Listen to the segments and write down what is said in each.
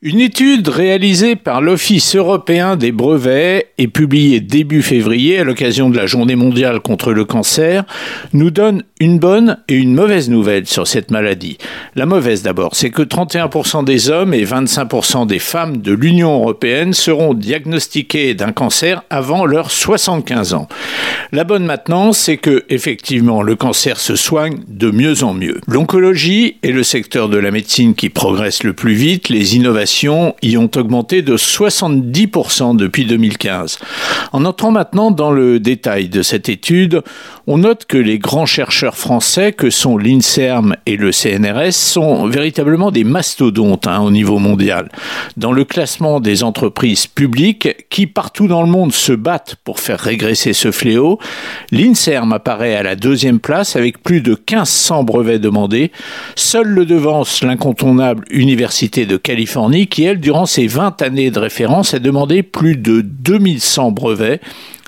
Une étude réalisée par l'Office européen des brevets et publiée début février à l'occasion de la Journée mondiale contre le cancer nous donne une bonne et une mauvaise nouvelle sur cette maladie. La mauvaise d'abord, c'est que 31% des hommes et 25% des femmes de l'Union européenne seront diagnostiqués d'un cancer avant leurs 75 ans. La bonne maintenant, c'est que effectivement le cancer se soigne de mieux en mieux. L'oncologie est le secteur de la médecine qui progresse le plus vite, les innovations y ont augmenté de 70% depuis 2015. En entrant maintenant dans le détail de cette étude, on note que les grands chercheurs français que sont l'INSERM et le CNRS sont véritablement des mastodontes hein, au niveau mondial. Dans le classement des entreprises publiques qui partout dans le monde se battent pour faire régresser ce fléau, l'INSERM apparaît à la deuxième place avec plus de 1500 brevets demandés. Seul le devance l'incontournable Université de Californie qui, elle, durant ses 20 années de référence, a demandé plus de 2100 brevets.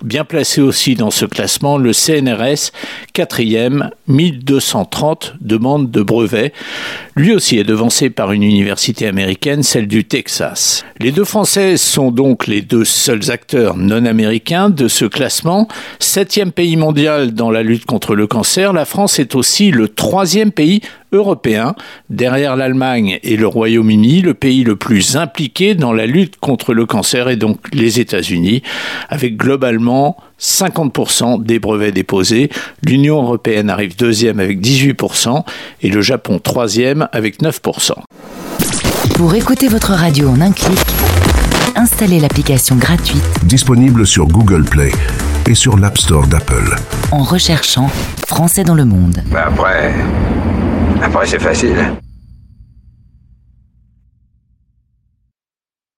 Bien placé aussi dans ce classement, le CNRS, quatrième, 1230 demandes de brevets. Lui aussi est devancé par une université américaine, celle du Texas. Les deux Françaises sont donc les deux seuls acteurs non américains de ce classement. Septième pays mondial dans la lutte contre le cancer, la France est aussi le troisième pays européen, derrière l'Allemagne et le Royaume-Uni, le pays le plus impliqué dans la lutte contre le cancer est donc les États-Unis, avec globalement 50% des brevets déposés. L'Union européenne arrive deuxième avec 18% et le Japon troisième avec 9%. Pour écouter votre radio en un clic, installez l'application gratuite disponible sur Google Play et sur l'App Store d'Apple. En recherchant Français dans le monde. Ben après, après c'est facile.